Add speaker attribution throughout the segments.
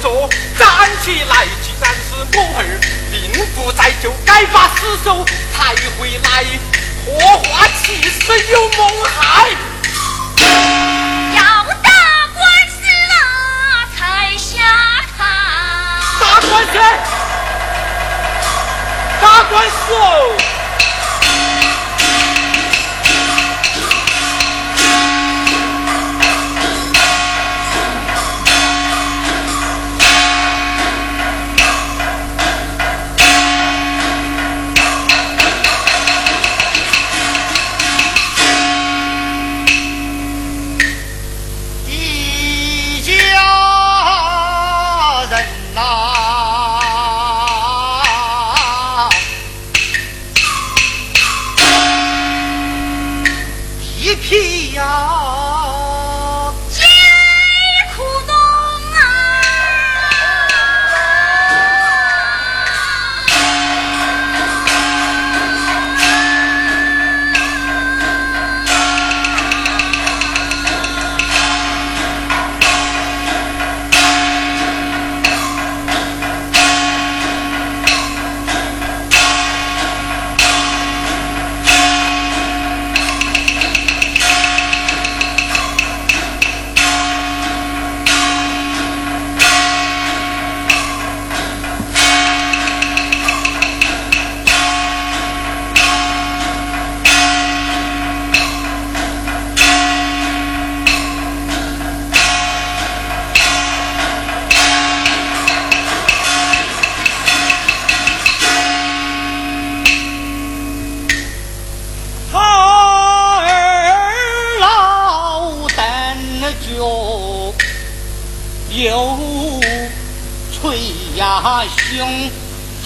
Speaker 1: 说站起来既然是我儿并不在就该把尸首抬回来活化其实有谋害
Speaker 2: 要打官司了才下场打
Speaker 1: 官司打官司哦。
Speaker 3: 귀 여.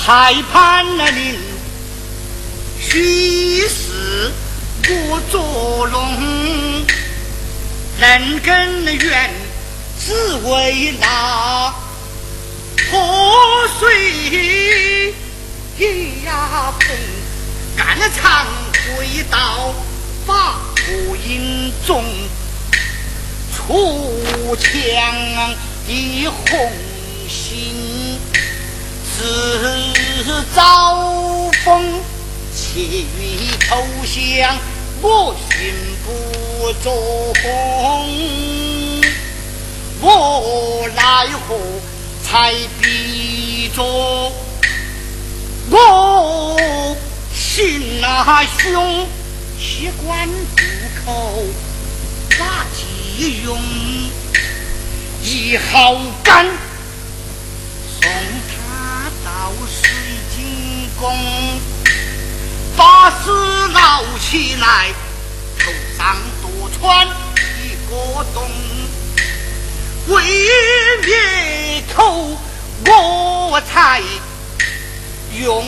Speaker 3: 裁判令，虚实不作弄，人根源只为那破碎牙缝，肝肠归到法不应中，出墙的红心。自遭风，窃于投降，我心不中，我奈何才逼着我心那凶，血管不口把急用，一毫干把事闹起来，头上多穿一个洞。为灭口，我才用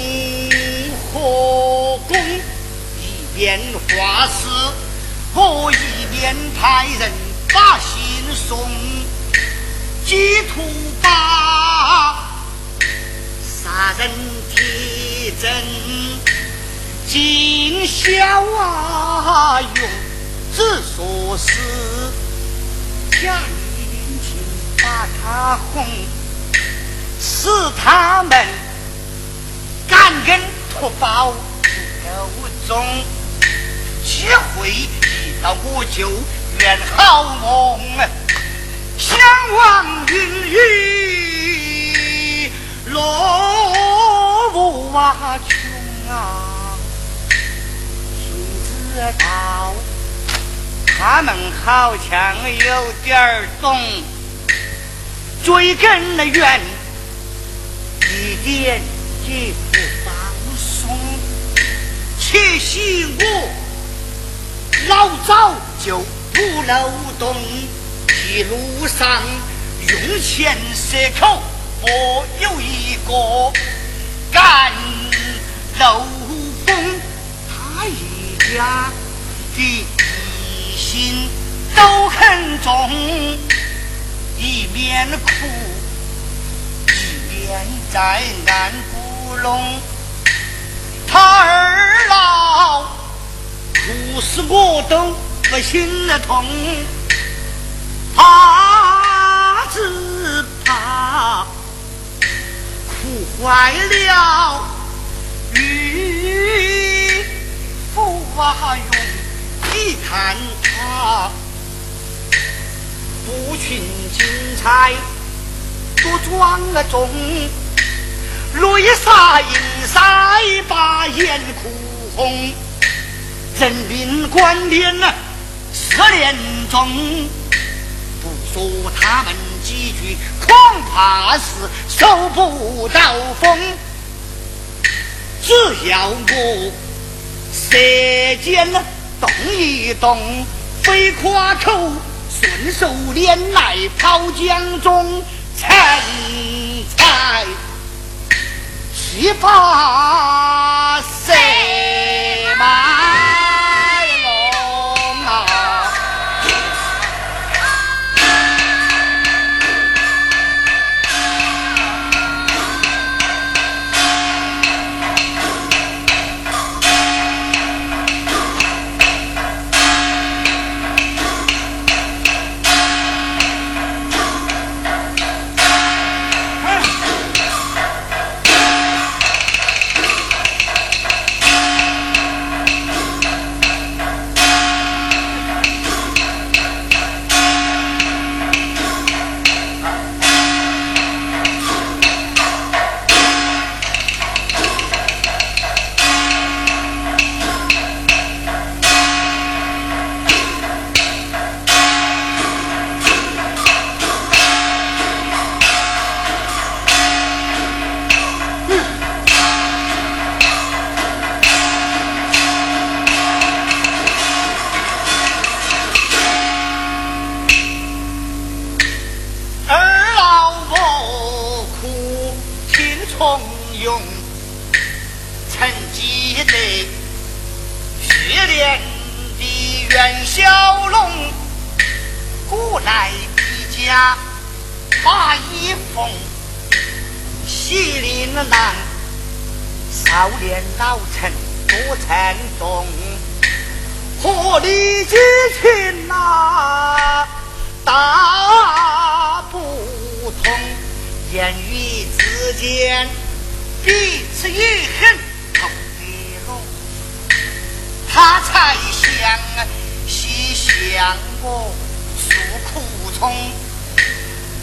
Speaker 3: 火攻，一边画事，我一边派人把信送，寄图把。杀人天铁证尽销啊！用只说是假殷勤把他哄，使他们感恩图报不够重。机会一到我就圆好梦，相望云雨落。他穷啊，谁知道他们好像有点懂，追根源一点也不放松。且许我老早就不漏洞，一路上用钱舍口，我有一个。干漏风，他一家的疑心都很重，一面哭，一面在暗咕弄。他二老哭死我都不心痛，怕只怕哭。坏了与傅娃用一谈他，不群精彩多装重，泪洒银腮把眼哭红，人命关天呐，十年中不说他们几句，恐怕是收不到风。只要我舌尖动一动飞夸口顺手拈来抛江中成才七八岁嘛。少年老成多成功火力激情啊大不同言语之间彼此也恨同的路他才想西向我诉苦衷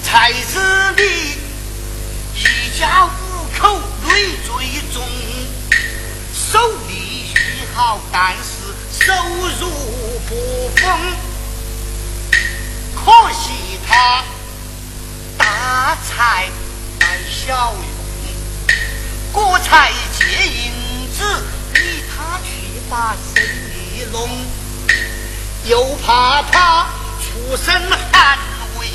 Speaker 3: 才知你一家五口累最重收益虽好但是收入不丰可惜他大才难小用我才借银子与他去把生意弄又怕他出身寒微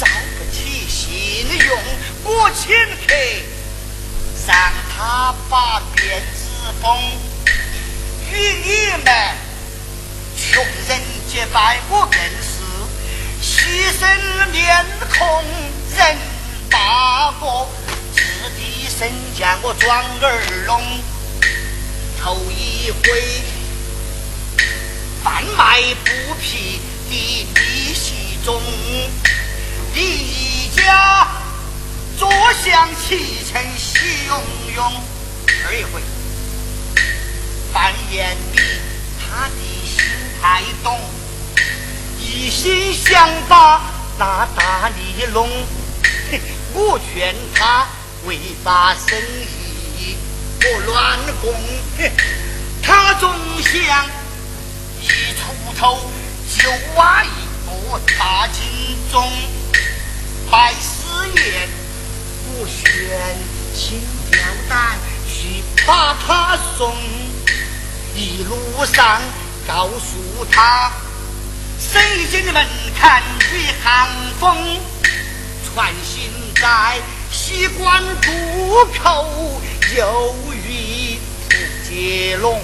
Speaker 3: 招不起信用我请客让他把店风，与你们穷人结拜，我更是牺牲面孔人大国，自己声价我装耳聋，头一回贩卖布匹的利息中，你一家坐享其成喜拥涌。二一回。扮演的他的心太动一心想把那大泥龙我劝他为把生意不乱哄他总想一出头就挖一个大金钟拜师宴我选青吊蛋去把他送一路上告诉他，神仙的门槛与寒风穿行，在西关渡口由于不接龙。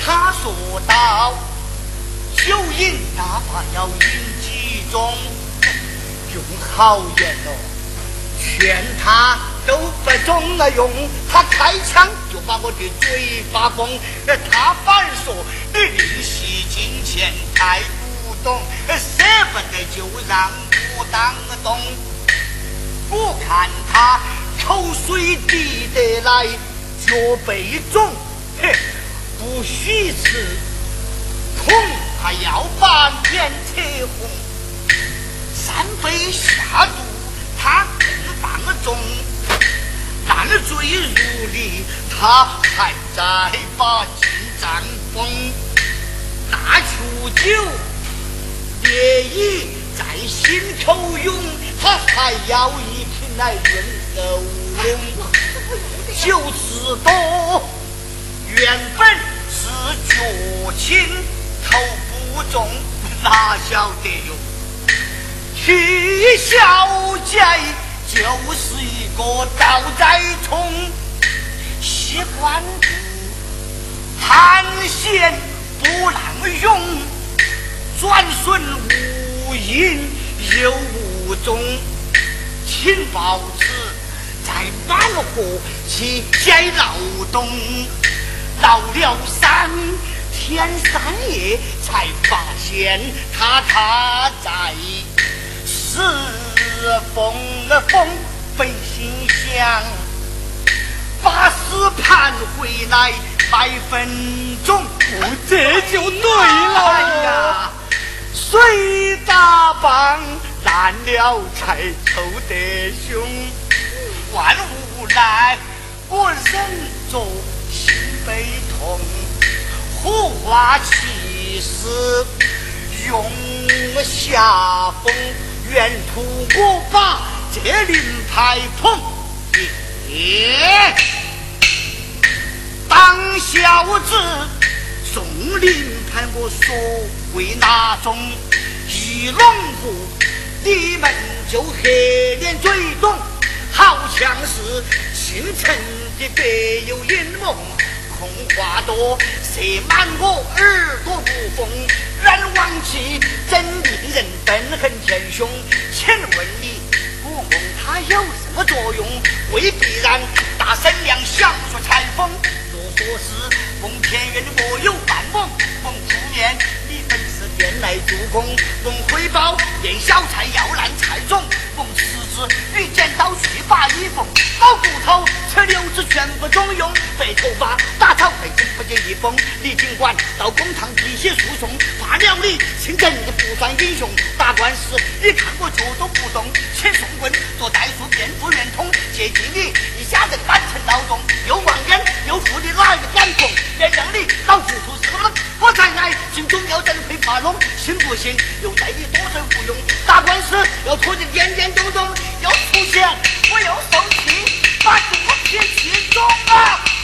Speaker 3: 他说道：“酒瘾哪怕要饮几盅，用好言哦，劝他都不中了用。”他开枪。把我的嘴巴崩，他反说利息金钱太不懂，舍不得就让我当个东。我看他口水滴得来，脚背肿，嘿，不许吃，恐怕要把脸扯红。三杯下肚，他更放纵，烂醉如泥。他还在把金簪封。大出酒，烈意在心头涌，他还要一瓶来润喉咙。酒字多，原本是脚轻，头不重，哪晓得哟？去小姐就是一个倒栽葱，习惯不寒险不能用，转瞬无影又无踪，请报此。在满河去解劳动，劳了三天三夜，才发现他他在四风风本心想，把死盘回来百分钟，这就对了。水打棒烂了才抽得凶。万无奈，我忍着心悲痛，火化气死，用下风，原图我把这令牌捧。耶，当小子送令牌，我所谓哪种？一龙步，你们就黑脸嘴肿。好像是姓陈的别有阴谋，空话多，塞满我耳朵不风。然忘记真令人愤恨天凶。请问你，古梦它有什么作用？未必然。大神娘想说裁缝，若说是梦田园的莫有半梦。梦出面，你本是便来助攻。梦回报，变小菜要烂菜种。梦辞职，与剪刀去把衣缝。包骨头，扯瘤子全部中用。白头发，打草费劲不接一风。你尽管到公堂提起诉讼，罢了你，清正的不算英雄打官司你看我脚都不动且送棍做代数变布圆通接近你一家人满城劳动又望眼又富的哪一个敢碰原谅你老糊涂死了我在爱心中要怎会怕弄信不信又带你多嘴无用打官司要拖得年年重重又出钱我又受气把肚皮气肿了